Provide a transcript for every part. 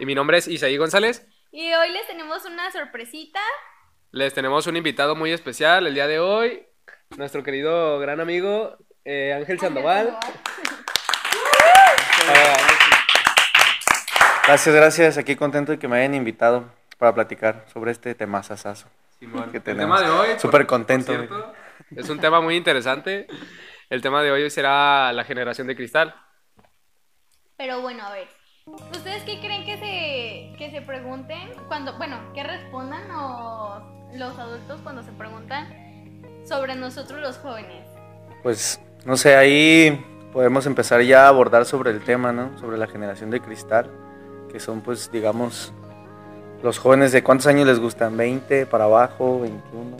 Y mi nombre es Isaí González. y hoy les tenemos una sorpresita. Les tenemos un invitado muy especial el día de hoy. Nuestro querido gran amigo eh, Ángel Sandoval. Gracias, gracias. Aquí contento de que me hayan invitado para platicar sobre este tema sasazo. Que El tenemos. tema de hoy. Súper contento, por cierto, es un tema muy interesante. El tema de hoy será la generación de cristal. Pero bueno, a ver. ¿Ustedes qué creen que se, que se pregunten cuando, bueno, que respondan o los adultos cuando se preguntan sobre nosotros los jóvenes? Pues, no sé, ahí podemos empezar ya a abordar sobre el tema, ¿no? Sobre la generación de cristal, que son, pues, digamos, los jóvenes de cuántos años les gustan, 20 para abajo, 21.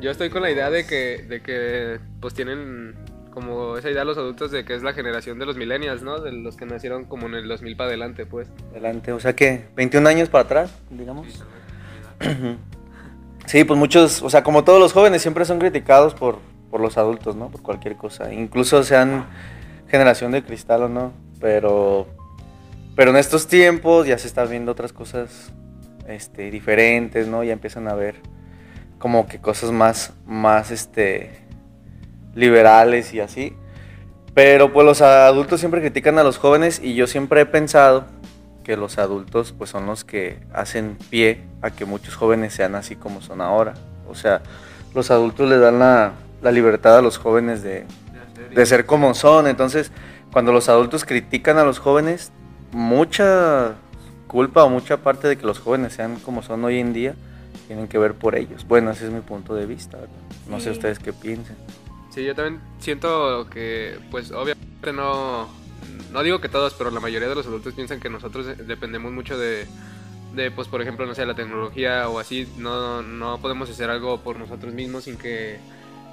Yo estoy con la idea de que, de que pues tienen como esa idea los adultos de que es la generación de los millennials, ¿no? De los que nacieron como en el 2000 para adelante, pues. Adelante, o sea que 21 años para atrás, digamos. Sí, pues muchos, o sea, como todos los jóvenes siempre son criticados por, por los adultos, ¿no? Por cualquier cosa, incluso sean generación de cristal o no, pero pero en estos tiempos ya se están viendo otras cosas este diferentes, ¿no? Ya empiezan a ver como que cosas más más este liberales y así. Pero pues los adultos siempre critican a los jóvenes y yo siempre he pensado que los adultos pues son los que hacen pie a que muchos jóvenes sean así como son ahora. O sea, los adultos le dan la, la libertad a los jóvenes de, de ser como son. Entonces, cuando los adultos critican a los jóvenes, mucha culpa o mucha parte de que los jóvenes sean como son hoy en día tienen que ver por ellos. Bueno, ese es mi punto de vista. ¿verdad? No sé ustedes qué piensen. Sí, yo también siento que, pues obviamente no, no digo que todos, pero la mayoría de los adultos piensan que nosotros dependemos mucho de, de pues por ejemplo, no sé, la tecnología o así, no, no podemos hacer algo por nosotros mismos sin que,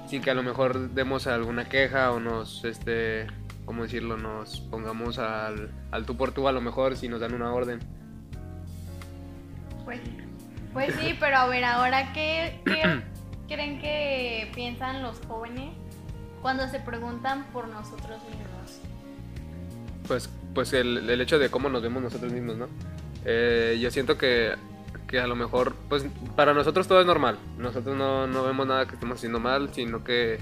sin que a lo mejor demos alguna queja o nos, este, ¿cómo decirlo? Nos pongamos al, al tú por tú a lo mejor si nos dan una orden. Pues, pues sí, pero a ver, ahora, ¿qué, qué creen que piensan los jóvenes cuando se preguntan por nosotros mismos? Pues, pues el, el hecho de cómo nos vemos nosotros mismos, ¿no? Eh, yo siento que, que a lo mejor, pues para nosotros todo es normal. Nosotros no, no vemos nada que estemos haciendo mal, sino que,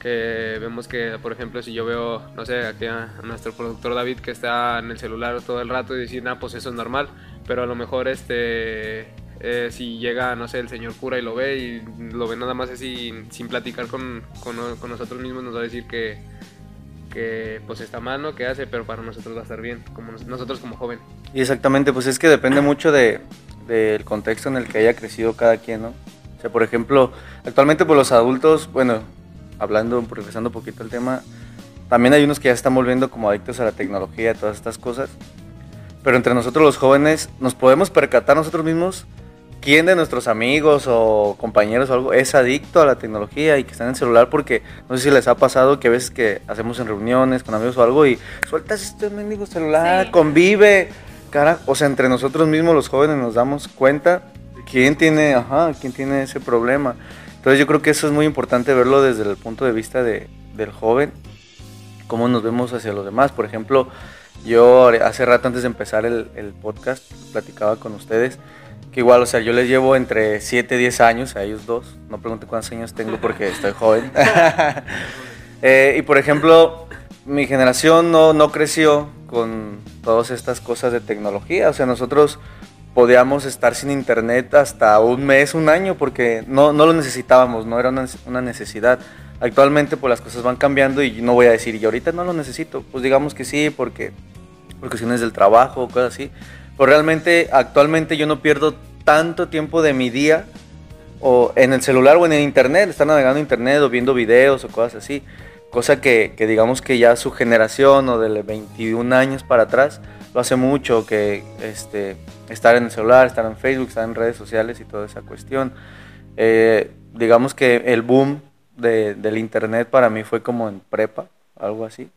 que vemos que, por ejemplo, si yo veo, no sé, aquí a, nuestro productor David que está en el celular todo el rato y decir, ah, pues eso es normal. Pero a lo mejor, este, eh, si llega, no sé, el señor cura y lo ve y lo ve nada más así, sin platicar con, con, con nosotros mismos, nos va a decir que, que pues está mal, ¿no? Que hace, pero para nosotros va a estar bien, como nos- nosotros como joven. Y exactamente, pues es que depende mucho de, del contexto en el que haya crecido cada quien, ¿no? O sea, por ejemplo, actualmente pues los adultos, bueno, hablando, progresando un poquito el tema, también hay unos que ya están volviendo como adictos a la tecnología, a todas estas cosas. Pero entre nosotros los jóvenes nos podemos percatar nosotros mismos quién de nuestros amigos o compañeros o algo es adicto a la tecnología y que están en el celular porque no sé si les ha pasado que a veces que hacemos en reuniones con amigos o algo y sueltas este mendigo celular, Sí. convive, cara, o sea, entre nosotros mismos los jóvenes nos damos cuenta quién tiene, ajá, quién tiene ese problema. Entonces yo creo que eso es muy importante verlo desde el punto de vista de, del joven, cómo nos vemos hacia los demás. Por ejemplo, yo hace rato antes de empezar el, el podcast platicaba con ustedes que igual, o sea, yo les llevo entre 7 y 10 años a ellos dos. No pregunte cuántos años tengo porque estoy joven. Eh, y por ejemplo, mi generación no, no creció con todas estas cosas de tecnología. O sea, nosotros podíamos estar sin internet hasta un mes, un año, porque no, no lo necesitábamos, no era una, una necesidad. Actualmente pues las cosas van cambiando y no voy a decir, y ahorita no lo necesito. Pues digamos que sí, porque por cuestiones del trabajo, cosas así. Pero realmente actualmente yo no pierdo tanto tiempo de mi día o en el celular o en el internet, estar navegando internet o viendo videos o cosas así. Cosa que, que digamos que ya su generación o de 21 años para atrás lo hace mucho, que este, estar en el celular, estar en Facebook, estar en redes sociales y toda esa cuestión. Eh, digamos que el boom de- del internet para mí fue como en prepa, algo así.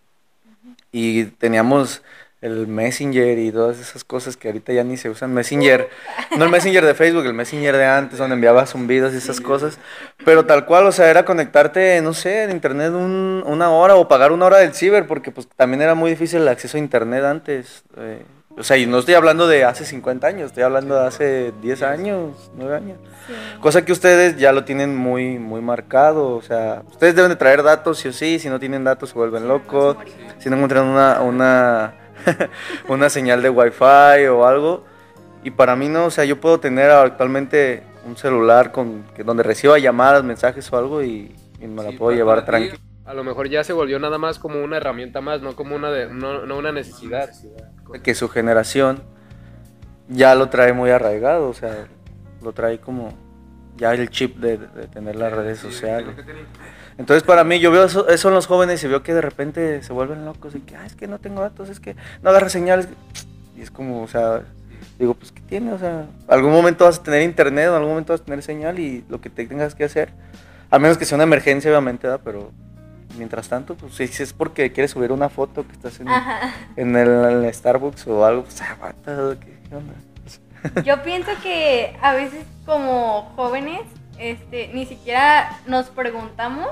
Y teníamos el Messenger y todas esas cosas que ahorita ya ni se usan. Messenger, no el Messenger de Facebook, el Messenger de antes, donde enviabas zumbidos y esas cosas. Pero tal cual, o sea, era conectarte, no sé, en internet un- una hora o pagar una hora del ciber, porque pues también era muy difícil el acceso a internet antes. eh. O sea, y no estoy hablando de hace 50 años, estoy hablando de hace 10 años, 9 años. Sí. Cosa que ustedes ya lo tienen muy, muy marcado. O sea, ustedes deben de traer datos sí o sí. Si no tienen datos se vuelven Sí, locos. Si no encuentran una, una, una señal de wifi o algo. Y para mí no, o sea, yo puedo tener actualmente un celular con que, donde reciba llamadas, mensajes o algo y, y me la Sí, puedo llevar tranquilo. A lo mejor ya se volvió nada más como una herramienta más, no como una de, no, no una necesidad. Que su generación ya lo trae muy arraigado. O sea, lo trae como ya el chip de, de tener las redes sociales. Entonces para mí yo veo eso, eso en los jóvenes y veo que de repente se vuelven locos y que, ah, es que no tengo datos, es que no agarra señales. Y es como, o sea, digo, pues ¿qué tiene? O sea, algún momento vas a tener internet, en algún momento vas a tener señal y lo que te tengas que hacer, a menos que sea una emergencia obviamente, ¿verdad? Pero mientras tanto, pues si es porque quieres subir una foto que estás en, el, en el Starbucks o algo, pues aguanta, ¿qué, qué onda? Yo pienso que a veces como jóvenes, este, ni siquiera nos preguntamos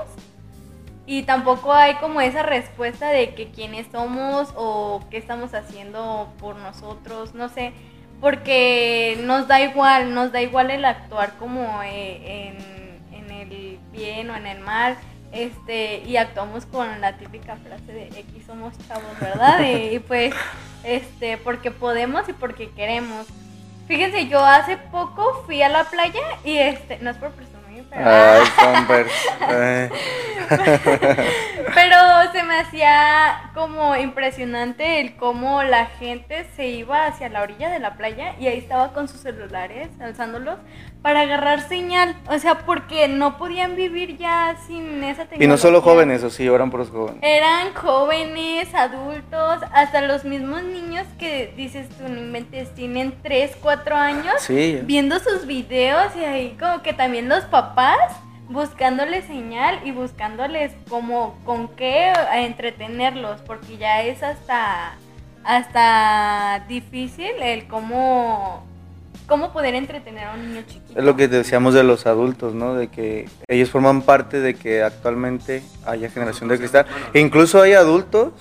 y tampoco hay como esa respuesta de que quiénes somos o qué estamos haciendo por nosotros, no sé, porque nos da igual, nos da igual el actuar como eh, en, en el bien o en el mal. Este, y actuamos con la típica frase de X somos chavos, ¿verdad? y, y pues, este, porque podemos y porque queremos. Fíjense, yo hace poco fui a la playa y este, no es por presumir, pero, Ay, eh. pero se me hacía como impresionante el cómo la gente se iba hacia la orilla de la playa y ahí estaba con sus celulares, alzándolos, para agarrar señal. O sea, porque no podían vivir ya sin esa tecnología. Y no solo jóvenes, o sí, eran puros jóvenes. Eran jóvenes, adultos, hasta los mismos niños que dices tú, no inventes, tienen 3, 4 años Sí, viendo sus videos y ahí como que también los papás buscándoles señal y buscándoles como con qué entretenerlos, porque ya es hasta hasta difícil el cómo cómo poder entretener a un niño chiquito. es lo que decíamos de los adultos, ¿no? De que ellos forman parte de que actualmente haya generación de cristal. E incluso hay adultos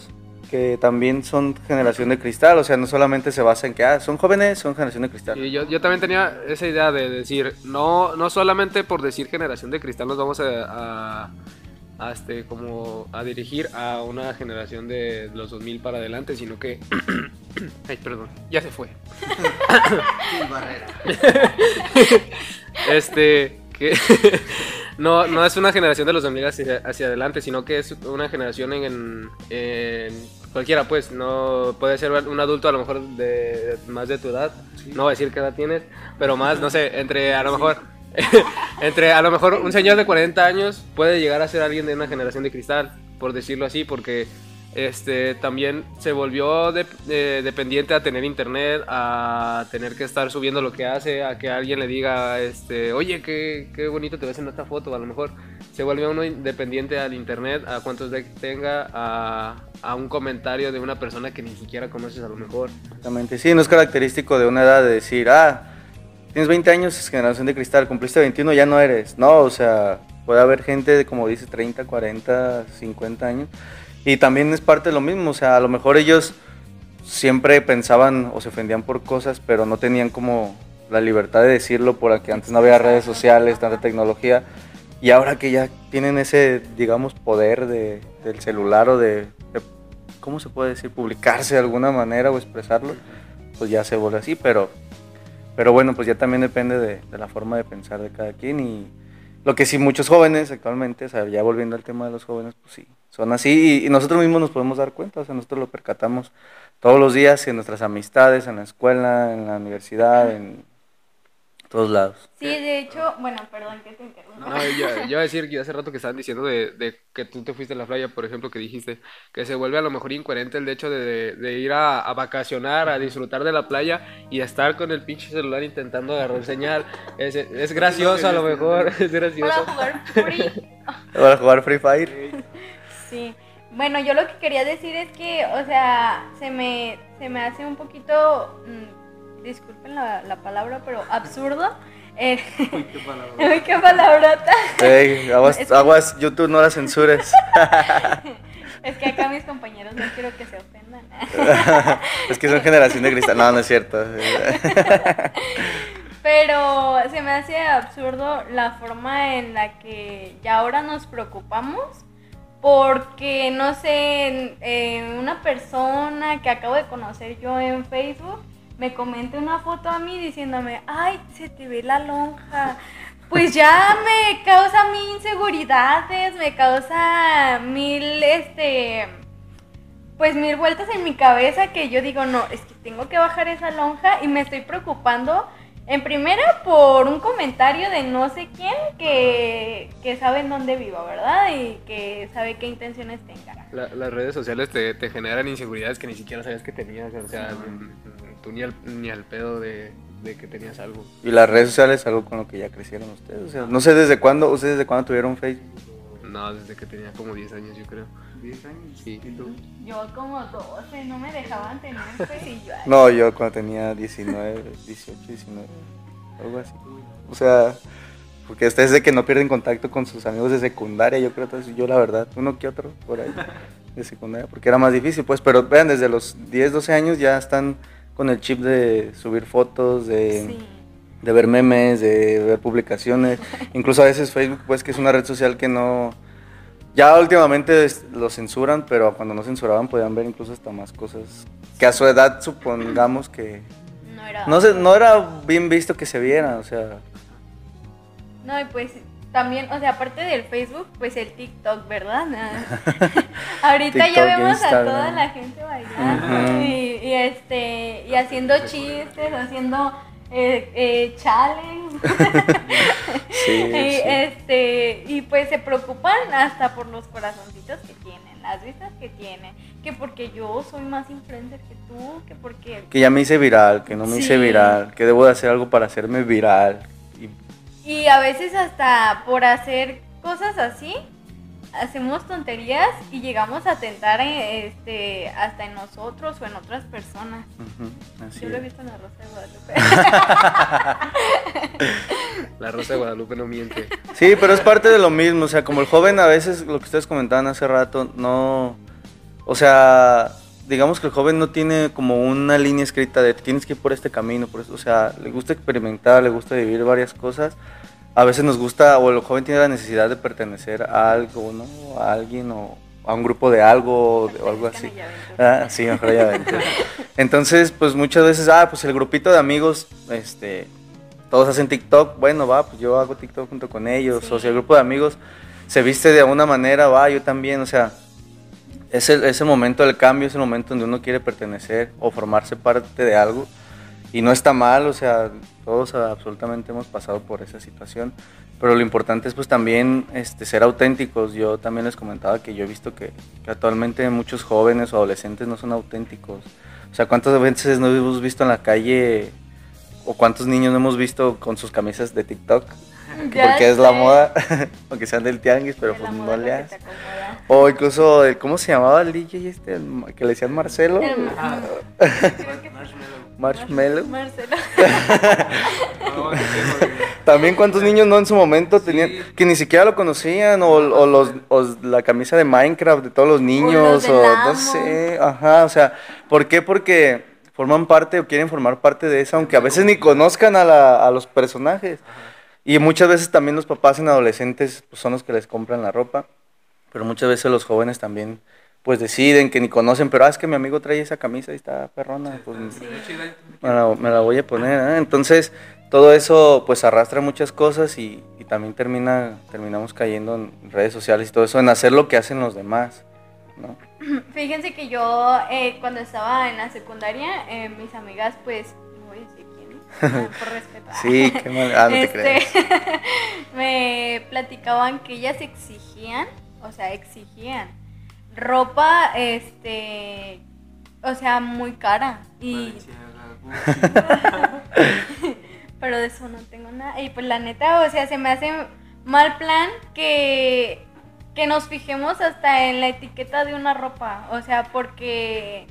que también son generación de cristal, o sea, no solamente se basa en que, ah, son jóvenes, son generación de cristal. Y yo, yo también tenía esa idea de decir, no, no solamente por decir generación de cristal nos vamos a, a, a, este, como a dirigir a una generación de los 2000 para adelante, sino que... Ay, perdón, ya se fue. este, que no, no es una generación de los 2000 hacia, hacia adelante, sino que es una generación en, en- en cualquiera, pues, no puede ser un adulto a lo mejor de más de tu edad, no voy a decir qué edad tienes, pero más, no sé, entre a lo mejor, entre a lo mejor un señor de 40 años puede llegar a ser alguien de una generación de cristal, por decirlo así, porque este también se volvió eh, dependiente a tener internet, a tener que estar subiendo lo que hace, a que alguien le diga, este, oye, qué, qué bonito te ves en esta foto, a lo mejor se vuelve uno dependiente al internet, a cuántos likes tenga, a, a un comentario de una persona que ni siquiera conoces a lo mejor. Exactamente, sí, no es característico de una edad de decir, ah, tienes 20 años, es generación de cristal, cumpliste 21, ya no eres. No, o sea, puede haber gente de, como dice, 30, 40, 50 años. Y también es parte de lo mismo, o sea, a lo mejor ellos siempre pensaban o se ofendían por cosas, pero no tenían como la libertad de decirlo porque antes no había redes sociales, tanta tecnología. Y ahora que ya tienen ese, digamos, poder de, del celular o de, de, ¿cómo se puede decir? Publicarse de alguna manera o expresarlo, pues ya se vuelve así, pero, pero bueno, pues ya también depende de, de la forma de pensar de cada quien y lo que sí muchos jóvenes actualmente, o sea, ya volviendo al tema de los jóvenes, pues sí, son así y, nosotros mismos nos podemos dar cuenta, o sea, nosotros lo percatamos todos los días en nuestras amistades, en la escuela, en la universidad, en todos lados. Sí, de hecho, bueno, perdón que te interrumpa. No, yo, yo iba a decir que hace rato que estaban diciendo de, de que tú te fuiste a la playa, por ejemplo, que dijiste que se vuelve a lo mejor incoherente el hecho de, de- de ir a, a vacacionar, a disfrutar de la playa y estar con el pinche celular intentando agarrar señal. Es, es gracioso a lo mejor, es Para gracioso. jugar free. Para jugar Free Fire. Sí. Bueno, yo lo que quería decir es que, o sea, se me, se me hace un poquito, mm, disculpen la, la palabra, pero absurdo. Eh, Uy, qué palabra. Uy, qué palabrota. Ey, aguas, Es que- aguas, YouTube, no la censures. Es que acá mis compañeros no quiero que se ofendan. es que son generación de cristal. No, no es cierto. Pero se me hace absurdo la forma en la que ya ahora nos preocupamos porque, no sé, en una persona que acabo de conocer yo en Facebook me comente una foto a mí diciéndome, ay, se te ve la lonja. Pues ya me causa mil inseguridades, me causa mil, este, pues mil vueltas en mi cabeza que yo digo, no, es que tengo que bajar esa lonja y me estoy preocupando en primera por un comentario de no sé quién que, que sabe en dónde vivo, ¿verdad? Y que sabe qué intenciones tenga. La- las redes sociales te, te generan inseguridades que ni siquiera sabías que tenías. O sea, mm, tú ni al, ni al pedo de, de que tenías algo. Y las redes sociales es algo con lo que ya crecieron ustedes. O sea, no sé desde cuándo, ustedes desde cuándo tuvieron Facebook. No, desde que tenía como 10 años, yo creo. 10 años. Sí. ¿Y tú? Yo como 12, no me dejaban tener y yo... ay, No, yo cuando tenía 19, 18, 19, algo así. O sea, porque ustedes de que no pierden contacto con sus amigos de secundaria, yo creo, entonces yo la verdad, uno que otro por ahí de secundaria, porque era más difícil, pues, pero vean, desde los 10, 12 años ya están con el chip de subir fotos, de, Sí. de ver memes, de ver publicaciones, incluso a veces Facebook, pues, que es una red social que no... Ya últimamente lo censuran, pero cuando no censuraban podían ver incluso hasta más cosas que a su edad supongamos que No era... no no era bien visto que se viera, o sea, No, y pues también, o sea, aparte del Facebook, pues el TikTok, ¿verdad? Ahorita TikTok, ya vemos Instagram. a toda la gente bailando y, y, este y haciendo chistes, haciendo eh, eh, challenge. sí, y, sí. este y pues se preocupan hasta por los corazoncitos que tienen, las vistas que tienen, que porque yo soy más influencer que tú, que porque que ya me hice viral, que no me hice viral, que debo de hacer algo para hacerme viral. Y a veces hasta por hacer cosas así, hacemos tonterías y llegamos a tentar eh, este, hasta en nosotros o en otras personas. así Yo lo he visto en la Rosa de Guadalupe. La Rosa de Guadalupe no miente. Sí, pero es parte de lo mismo, o sea, como el joven a veces, lo que ustedes comentaban hace rato, no, o sea, digamos que el joven no tiene como una línea escrita de tienes que ir por este camino, por eso, o sea, le gusta experimentar, le gusta vivir varias cosas. A veces nos gusta, o el joven tiene la necesidad de pertenecer a algo, ¿no? A alguien o a un grupo de algo o o algo así. Ah, sí, mejor ya vente. Entonces, pues muchas veces, ah, pues el grupito de amigos, este, todos hacen TikTok, bueno, va, pues yo hago TikTok junto con ellos, o Sí. si el grupo de amigos se viste de una manera, va, yo también, o sea, es el, momento del cambio, es el momento donde uno quiere pertenecer o formarse parte de algo, y no está mal, o sea, todos absolutamente hemos pasado por esa situación, pero lo importante es pues también este, ser auténticos. Yo también les comentaba que yo he visto que, que actualmente muchos jóvenes o adolescentes no son auténticos. O sea, ¿cuántas veces no hemos visto en la calle o cuántos niños no hemos visto con sus camisas de TikTok? Ya porque es la moda, aunque sean del tianguis, pero pues no le haces. O incluso, ¿cómo se llamaba el DJ este? Que le decían Marcelo. El- Ah. creo que. Marcelo. Güey. También cuántos niños no en su momento tenían, que ni siquiera lo conocían, o, o los, o la camisa de Minecraft de todos los niños, o, no sé, ajá, o sea, ¿por qué? Porque forman parte o quieren formar parte de eso, aunque a veces ni conozcan a, la- a los personajes. Y muchas veces también los papás en adolescentes pues, son los que les compran la ropa, pero muchas veces los jóvenes también pues deciden que ni conocen, pero ah, es que mi amigo trae esa camisa y está perrona, pues me la, me la voy a poner. ¿eh? Entonces, todo eso pues arrastra muchas cosas y, y también termina, terminamos cayendo en redes sociales y todo eso, en hacer lo que hacen los demás. ¿no? Fíjense que yo eh, cuando estaba en la secundaria, eh, mis amigas pues, por respeto. Sí, qué mal. Ah, no te Este, creas. me platicaban que ellas exigían, o sea, exigían ropa, este, o sea, muy cara. Y, pero de eso no tengo nada. Y pues la neta, o sea, se me hace mal plan que que nos fijemos hasta en la etiqueta de una ropa, o sea, porque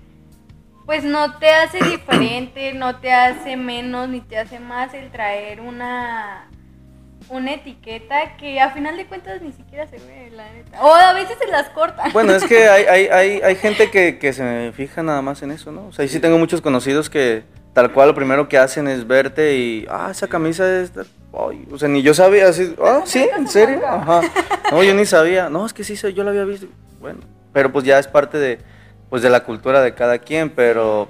pues no te hace diferente, no te hace menos ni te hace más el traer una una etiqueta que a final de cuentas ni siquiera se ve, la neta. O a veces se las corta. Bueno, es que hay, hay, hay, hay gente que, que se fija nada más en eso, ¿no? O sea, sí tengo muchos conocidos que tal cual lo primero que hacen es verte y, ah, esa camisa es... Ay, o sea, ni yo sabía, así, ah, sí, ¿en serio? Ajá. No, yo ni sabía. No, es que sí, yo la había visto. Bueno, pero pues ya es parte de, pues de la cultura de cada quien, pero,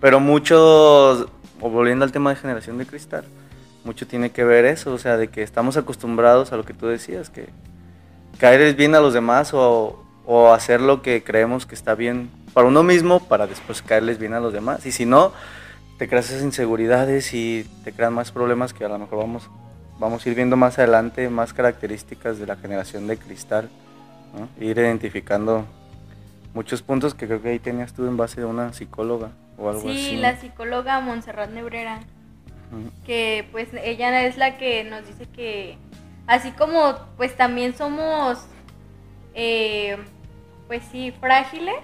pero muchos, volviendo al tema de generación de cristal, mucho tiene que ver eso, o sea, de que estamos acostumbrados a lo que tú decías, que caer bien a los demás o, o hacer lo que creemos que está bien para uno mismo para después caerles bien a los demás. Y si no, te creas esas inseguridades y te crean más problemas que a lo mejor vamos, vamos a ir viendo más adelante, más características de la generación de cristal, ir identificando muchos puntos que creo que ahí tenías tú en base de una psicóloga o algo así. Sí, la psicóloga Montserrat Nebrera, que pues ella es la que nos dice que así como pues también somos, eh, pues sí, frágiles,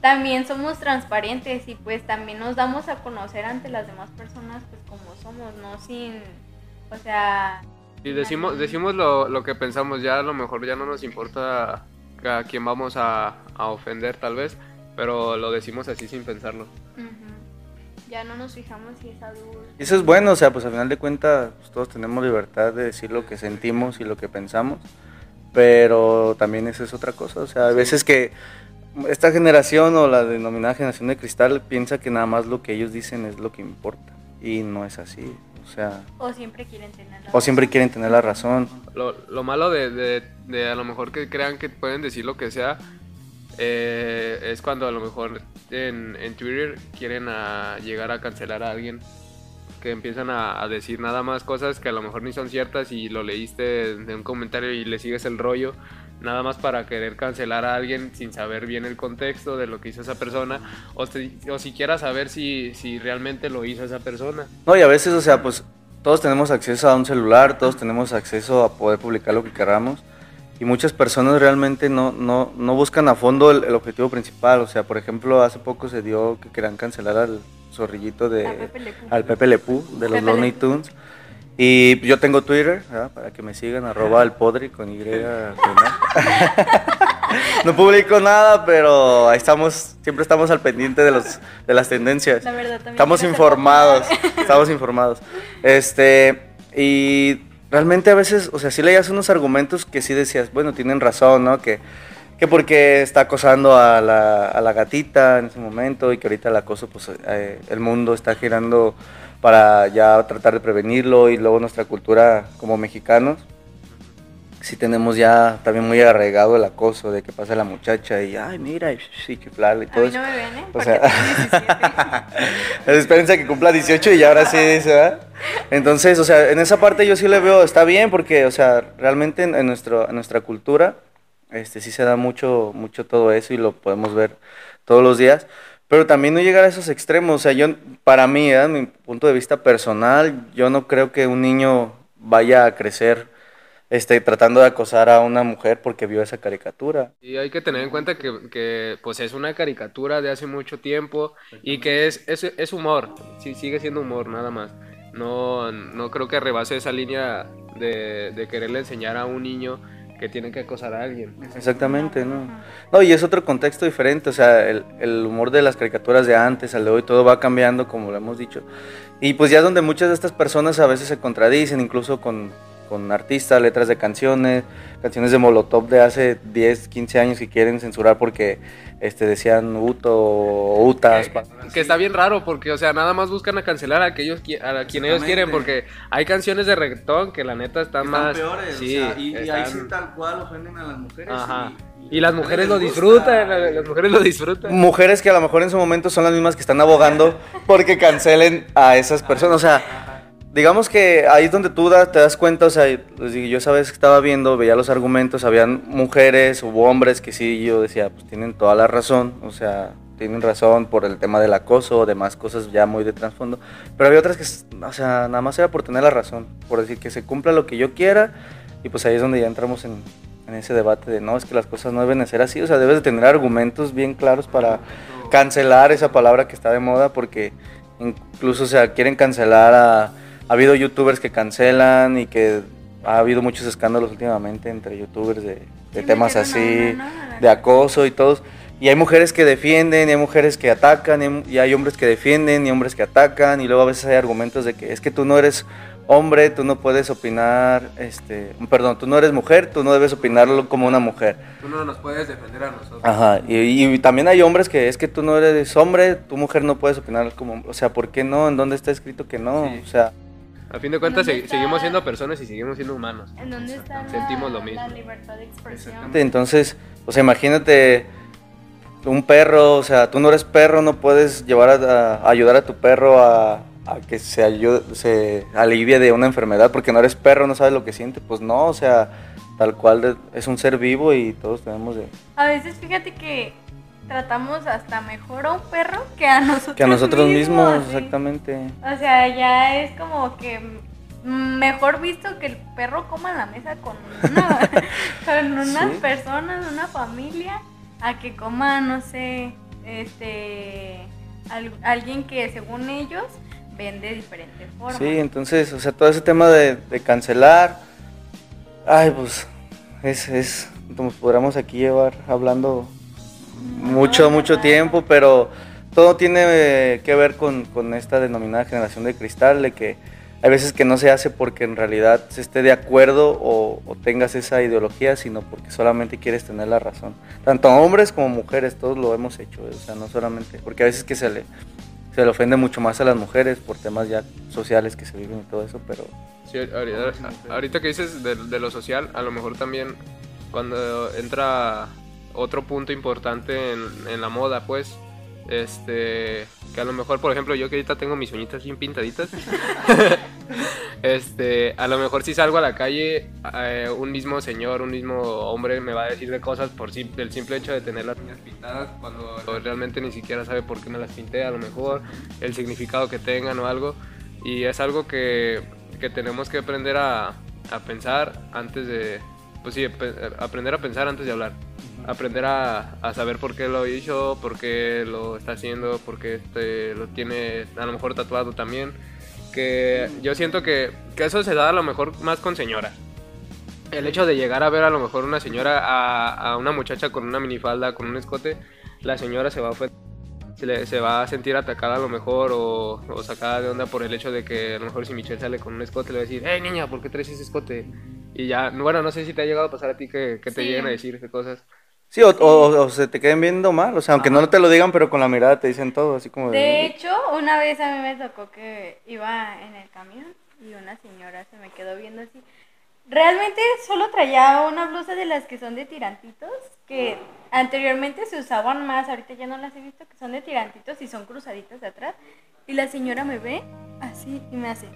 también somos transparentes y pues también nos damos a conocer ante las demás personas pues como somos, no sin, o sea... Y decimos, decimos lo, lo que pensamos, ya a lo mejor ya no nos importa a quién vamos a, a ofender tal vez, pero lo decimos así sin pensarlo. Ya no nos fijamos si es adulto. Eso es bueno, o sea, pues al final de cuentas pues, todos tenemos libertad de decir lo que sentimos y lo que pensamos, pero también eso es otra cosa, o sea, a veces que esta generación o la denominada generación de cristal piensa que nada más lo que ellos dicen es lo que importa y no es así. O sea, o siempre quieren tener la razón. O siempre quieren tener la razón. Lo, lo malo de, de, de, a lo mejor que crean que pueden decir lo que sea eh, es cuando a lo mejor en, en Twitter quieren a llegar a cancelar a alguien que empiezan a, a, decir nada más cosas que a lo mejor ni son ciertas y lo leíste en un comentario y le sigues el rollo nada más para querer cancelar a alguien sin saber bien el contexto de lo que hizo esa persona o, si, o siquiera saber si, si realmente lo hizo esa persona. No, y a veces, o sea, pues todos tenemos acceso a un celular, todos tenemos acceso a poder publicar lo que queramos y muchas personas realmente no, no, no buscan a fondo el, el, objetivo principal. O sea, por ejemplo, hace poco se dio que querían cancelar al zorrillito de... Pepe al Pepe Lepú de los Looney Tunes. Y yo tengo Twitter, ¿verdad? para que me sigan, arroba el podri con Y. no publico nada, pero ahí estamos, siempre estamos al pendiente de, los, de las tendencias. La verdad, también estamos informados, estamos informados. Este, y realmente a veces, o sea, sí leías unos argumentos que sí decías, bueno, tienen razón, ¿no? Que, que porque está acosando a la, a la gatita en ese momento y que ahorita el acoso, pues eh, el mundo está girando para ya tratar de prevenirlo y luego nuestra cultura como mexicanos. Sí tenemos ya también muy arraigado el acoso de que pasa la muchacha y, ay, mira, y sí, chiflarle y todo A mí no me ven, ¿eh? O sea, espérense que cumpla 18 y ahora sí dice, ¿verdad? Entonces, o sea, en esa parte yo sí le veo, está bien porque, o sea, realmente en, en, nuestro, en nuestra cultura este, sí se da mucho, mucho todo eso y lo podemos ver todos los días. Pero también no llegar a esos extremos. O sea, yo, para mí, ¿eh? mi punto de vista personal, yo no creo que un niño vaya a crecer este, tratando de acosar a una mujer porque vio esa caricatura. Y hay que tener en cuenta que, que pues es una caricatura de hace mucho tiempo y que es, es, es, humor, sigue siendo humor nada más. No, no creo que rebase esa línea de, de quererle enseñar a un niño que tienen que acosar a alguien. Exactamente, ¿no? No, y es otro contexto diferente, o sea, el, humor de las caricaturas de antes al de hoy, todo va cambiando, como lo hemos dicho. Y pues ya es donde muchas de estas personas a veces se contradicen, incluso con, con artistas, letras de canciones, canciones de Molotov de hace 10, 15 años que quieren censurar porque este, decían Uto o Utas. Que, que, está bien raro porque, o sea, nada más buscan a cancelar a aquellos a quien ellos quieren porque hay canciones de reggaetón que la neta están, están más... peores, sí, o sea, y, están... y, ahí sí tal cual ofenden a las mujeres. Ajá. Y, y, las mujeres lo disfrutan, las mujeres lo disfrutan. Mujeres que a lo mejor en su momento son las mismas que están abogando porque cancelen a esas personas, o sea digamos que ahí es donde tú te das cuenta, o sea, pues, yo esa vez que estaba viendo, veía los argumentos, habían mujeres, hubo hombres que sí, yo decía, pues tienen toda la razón, o sea, tienen razón por el tema del acoso o demás cosas ya muy de trasfondo, pero había otras que, o sea, nada más era por tener la razón, por decir que se cumpla lo que yo quiera, y pues ahí es donde ya entramos en, en ese debate de no, es que las cosas no deben de ser así, o sea, debes de tener argumentos bien claros para cancelar esa palabra que está de moda porque incluso o sea, quieren cancelar a... Ha habido youtubers que cancelan y que ha habido muchos escándalos últimamente entre youtubers de, de Sí, temas así, de acoso y todos. Y hay mujeres que defienden, y hay mujeres que atacan, y hay- y hay hombres que defienden, y hombres que atacan, y luego a veces hay argumentos de que es que tú no eres hombre, tú no puedes opinar, este, perdón, tú no eres mujer, tú no debes opinarlo como una mujer. Tú no nos puedes defender a nosotros. Ajá, y, y también hay hombres que es que tú no eres hombre, tu mujer no puedes opinar como, o sea, ¿por qué no? ¿En dónde está escrito que no? Sí. O sea, A fin de cuentas, ¿Dónde se- seguimos siendo personas y seguimos siendo humanos. ¿En dónde está la, Sentimos lo mismo. la libertad de expresión? entonces, o sea, imagínate un perro, o sea, tú no eres perro, no puedes llevar a, a ayudar a tu perro a, a que se, ayude, se alivie de una enfermedad porque no eres perro, no sabes lo que siente, pues no, o sea, tal cual es un ser vivo y todos tenemos de... A veces fíjate que tratamos hasta mejor a un perro que a nosotros Que a nosotros mismos, sí. exactamente. O sea, ya es como que mejor visto que el perro coma en la mesa con, una- con unas Sí. personas, una familia, a que coma, no sé, este, al- alguien que según ellos ven de diferente forma. Sí, entonces, o sea, todo ese tema de, de cancelar, ay, pues, es, es, nos podríamos aquí llevar hablando mucho, mucho tiempo, pero todo tiene que ver con, con esta denominada generación de cristal, de que hay veces que no se hace porque en realidad se esté de acuerdo o, tengas esa ideología, sino porque solamente quieres tener la razón. Tanto hombres como mujeres, todos lo hemos hecho, o sea, no solamente, porque a veces que se le, se le ofende mucho más a las mujeres por temas ya sociales que se viven y todo eso, pero Sí, ahorita, ahorita que dices de lo social, a lo mejor también cuando entra otro punto importante en, en la moda, pues, este, que a lo mejor, por ejemplo, yo que ahorita tengo mis uñitas bien pintaditas, este, a lo mejor si salgo a la calle, eh, un mismo señor, un mismo hombre me va a decir de cosas por sim- el simple hecho de tener las uñas pintadas, cuando realmente ni siquiera sabe por qué me las pinté, a lo mejor, el significado que tengan o algo, y es algo que, que tenemos que aprender a, a pensar antes de, pues sí, aprender a pensar antes de hablar. Aprender a, a saber por qué lo hizo, por qué lo está haciendo, por qué este, lo tiene a lo mejor tatuado también. Que yo siento que, que eso se da a lo mejor más con señoras. El hecho de llegar a ver a lo mejor una señora, a, a una muchacha con una minifalda, con un escote, la señora se va a se, se va a sentir atacada a lo mejor o, o sacada de onda por el hecho de que a lo mejor si Michelle sale con un escote le va a decir, hey niña, ¿por qué traes ese escote? Y ya, bueno, no sé si te ha llegado a pasar a ti que, que te Sí. lleguen a decir qué cosas. sí, o, o- o se te queden viendo mal, o sea, aunque no te lo digan, pero con la mirada te dicen todo, así como De hecho, una vez a mí me tocó que iba en el camión y una señora se me quedó viendo así. Realmente solo traía una blusa de las que son de tirantitos, que anteriormente se usaban más, ahorita ya no las he visto, que son de tirantitos y son cruzaditas de atrás. Y la señora me ve así y me hace,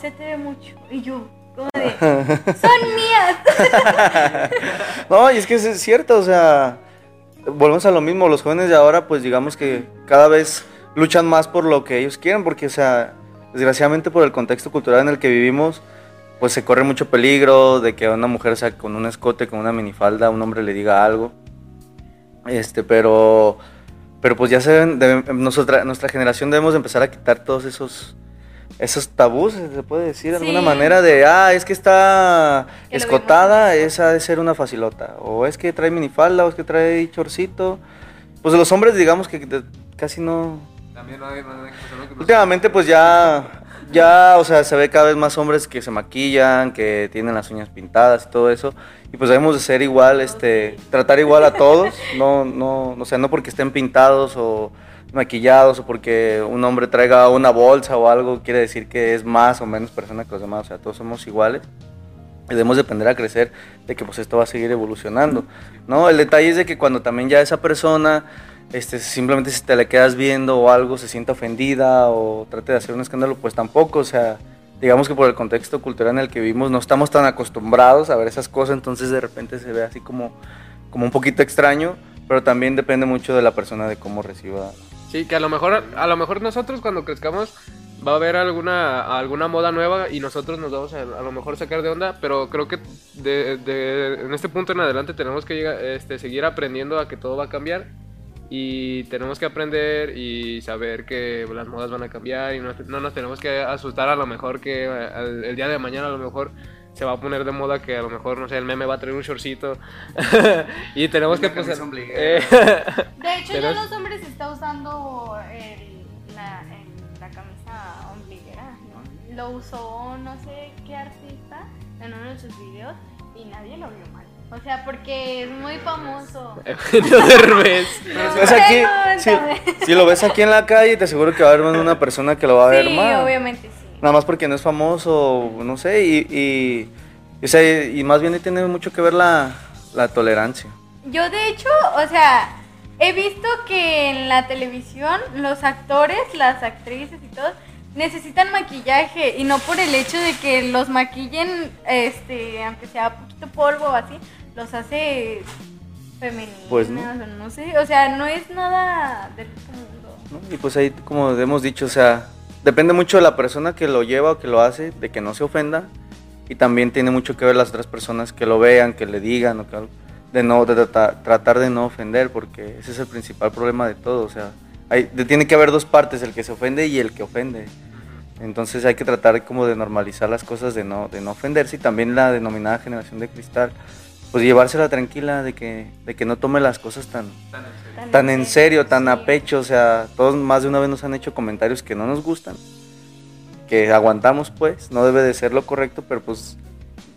se te ve mucho. Y yo, como de, son mías. No, y es que es cierto, o sea, volvemos a lo mismo, los jóvenes de ahora, pues digamos que cada vez luchan más por lo que ellos quieren, porque, o sea, desgraciadamente por el contexto cultural en el que vivimos, pues se corre mucho peligro de que a una mujer, sea, con un escote, con una minifalda, un hombre le diga algo. Este, pero, pero pues ya se nosotras, nuestra generación debemos de empezar a quitar todos esos, esos tabús, se puede decir de alguna manera, de, ah, es que está Que escotada, esa ha de ser una facilota, o es que trae minifalda, o es que trae chorcito. Pues los hombres, digamos que de- casi no, También no hay, no hay personas que Últimamente pues ya, ya, o sea, se ve cada vez más hombres que se maquillan, que tienen las uñas pintadas y todo eso. Y pues debemos de ser igual, este, tratar igual a todos, no, no, o sea, no porque estén pintados o maquillados o porque un hombre traiga una bolsa o algo quiere decir que es más o menos persona que los demás, o sea, todos somos iguales. Y debemos de aprender a crecer de que pues esto va a seguir evolucionando, ¿no? El detalle es de que cuando también ya esa persona este, simplemente si te le quedas viendo o algo se sienta ofendida o trate de hacer un escándalo, pues tampoco, o sea, digamos que por el contexto cultural en el que vivimos no estamos tan acostumbrados a ver esas cosas, entonces de repente se ve así como, como un poquito extraño, pero también depende mucho de la persona de cómo reciba. Sí, que a lo mejor, a lo mejor nosotros cuando crezcamos va a haber alguna, alguna moda nueva y nosotros nos vamos a, a lo mejor sacar de onda, pero creo que de, de- en este punto en adelante tenemos que llegar- este, seguir aprendiendo a que todo va a cambiar y tenemos que aprender y saber que las modas van a cambiar y no, no nos tenemos que asustar a lo mejor que eh, el día de mañana a lo mejor se va a poner de moda que a lo mejor, no sé, el meme va a traer un shortcito y tenemos Una que pues, eh, De hecho, ya los hombres está usando el- la, el- la camisa ombliguera. ¿no? Lo usó no sé qué artista en uno de sus videos y nadie lo vio mal. O sea, porque es muy famoso. Eugenio Derbez. Si, ves aquí, si, si lo ves aquí en la calle, te aseguro que va a haber una persona que lo va a ver Sí, mal. obviamente sí. Nada más porque no es famoso, no sé, y, y, o sea, y más bien tiene mucho que ver la, la tolerancia. Yo de hecho, o sea, he visto que en la televisión los actores, las actrices y todos necesitan maquillaje y no por el hecho de que los maquillen, este, aunque sea poquito polvo o así, los hace femeninos, Pues no. o no sé, o sea, no es nada del mundo. ¿no? Y pues ahí, como hemos dicho, o sea, depende mucho de la persona que lo lleva o que lo hace, de que no se ofenda, y también tiene mucho que ver las otras personas que lo vean, que le digan, o que de no, de trata- tratar de no ofender, porque ese es el principal problema de todo, o sea, hay, tiene que haber dos partes, el que se ofende y el que ofende. Entonces hay que tratar como de normalizar las cosas, de no, de no ofenderse y también la denominada generación de cristal, pues llevársela tranquila, de que, de que no tome las cosas tan, tan en serio, tan a Sí. pecho, o sea, todos más de una vez nos han hecho comentarios que no nos gustan, que aguantamos pues, no debe de ser lo correcto, pero pues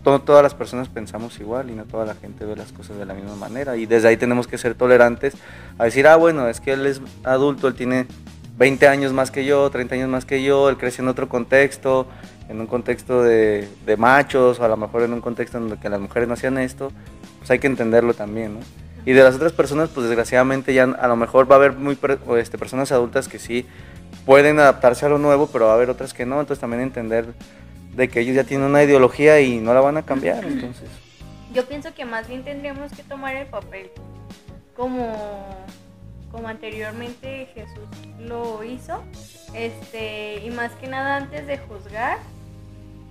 no todas las personas pensamos igual y no toda la gente ve las cosas de la misma manera. Y desde ahí tenemos que ser tolerantes a decir, ah, bueno, es que él es adulto, él tiene 20 años más que yo, 30 años más que yo, él creció en otro contexto, en un contexto de, de machos o a lo mejor en un contexto en el que las mujeres no hacían esto, pues hay que entenderlo también, ¿no? Y de las otras personas, pues desgraciadamente ya a lo mejor va a haber muy este, personas adultas que sí pueden adaptarse a lo nuevo, pero va a haber otras que no, entonces también entender de que ellos ya tienen una ideología y no la van a cambiar, entonces. Yo pienso que más bien tendríamos que tomar el papel como, como anteriormente Jesús lo hizo, este, y más que nada antes de juzgar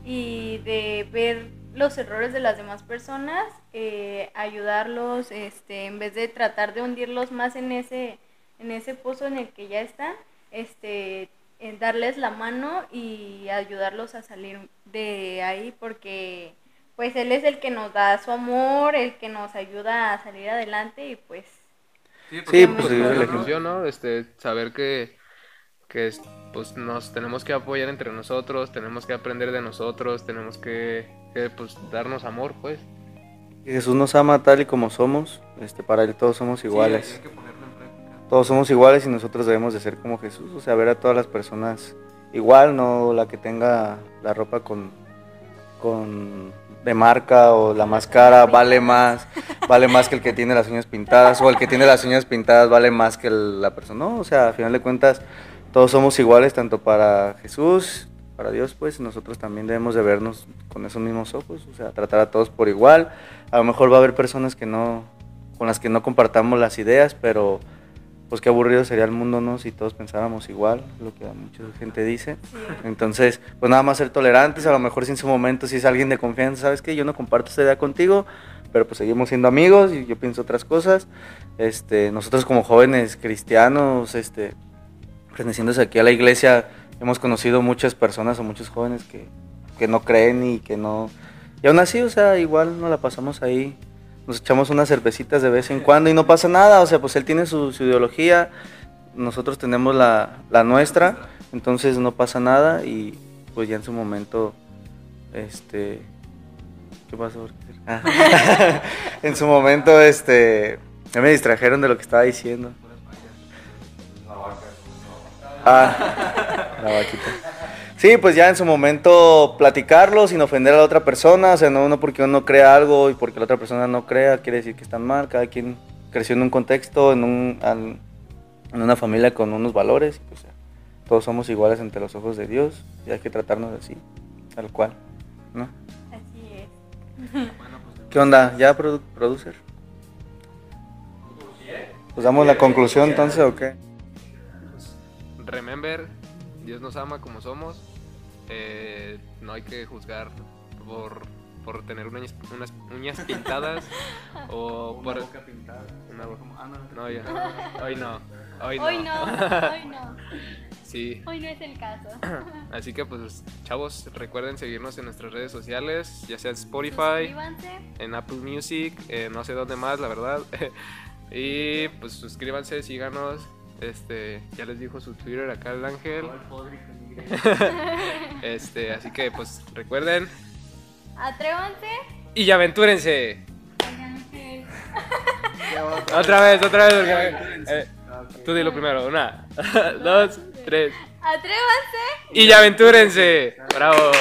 y de ver los errores de las demás personas, eh, ayudarlos, este, en vez de tratar de hundirlos más en ese, en ese pozo en el que ya están, este, en darles la mano y ayudarlos a salir de ahí porque pues él es el que nos da su amor, el que nos ayuda a salir adelante y pues Sí, pues, pues, como sí, la ejemplo. conclusión, ¿no? Este, saber que, que es- pues nos tenemos que apoyar entre nosotros, tenemos que aprender de nosotros, tenemos que, que, pues darnos amor, pues. Jesús nos ama tal y como somos, este, para él todos somos iguales. Todos somos iguales y nosotros debemos de ser como Jesús, o sea, ver a todas las personas igual, no la que tenga la ropa con, con de marca o la más cara vale más, vale más que el que tiene las uñas pintadas o el que tiene las uñas pintadas vale más que el- la persona. No, o sea, a final de cuentas todos somos iguales tanto para Jesús, para Dios, pues nosotros también debemos de vernos con esos mismos ojos, o sea, tratar a todos por igual. A lo mejor va a haber personas que no con las que no compartamos las ideas, pero pues qué aburrido sería el mundo, ¿no? Si todos pensáramos igual, lo que mucha gente dice. Entonces, pues nada más ser tolerantes, a lo mejor si en su momento, si es alguien de confianza, ¿sabes qué? Yo no comparto esta idea contigo, pero pues seguimos siendo amigos y yo pienso otras cosas. Este, nosotros como jóvenes cristianos, este, perteneciéndose aquí a la iglesia, hemos conocido muchas personas o muchos jóvenes que, que no creen y que no... Y aún así, o sea, igual nos la pasamos ahí, nos echamos unas cervecitas de vez en cuando y no pasa nada, o sea, pues él tiene su, su ideología, nosotros tenemos la, la nuestra, entonces no pasa nada y pues ya en su momento, este... ¿Qué pasó? Ah. en su momento, este... Ya me distrajeron de lo que estaba diciendo. Ah, la vaquita. Sí, pues ya en su momento platicarlo sin ofender a la otra persona, o sea, no uno porque uno crea algo y porque la otra persona no crea, quiere decir que están mal, cada quien creció en un contexto, en, un, al- en una familia con unos valores, y pues todos somos iguales ante los ojos de Dios y hay que tratarnos así, tal cual, ¿no? así es. ¿Qué onda? ¿Ya, produ- producer? Pues damos la conclusión entonces, ¿o qué? Remember, Dios nos ama como somos. Eh, no hay que juzgar por, por tener unas, unas uñas pintadas o por... pintada. Una boca- Como- ah, no, No, ya. Hoy no. Hoy no. Hoy no, hoy no. Sí. Hoy no es el caso. Así que pues chavos, recuerden seguirnos en nuestras redes sociales, ya sea en Spotify, Suscríbanse. en Apple Music, eh, no sé dónde más, la verdad. y pues suscríbanse, síganos. Este, ya les dijo su Twitter acá el ángel. Este, así que pues recuerden Atrévanse. y aventúrense. Otra vez, otra vez. porque- eh, tú dilo primero, una, dos, tres. Atrévanse. Y ya aventúrense. Bravo.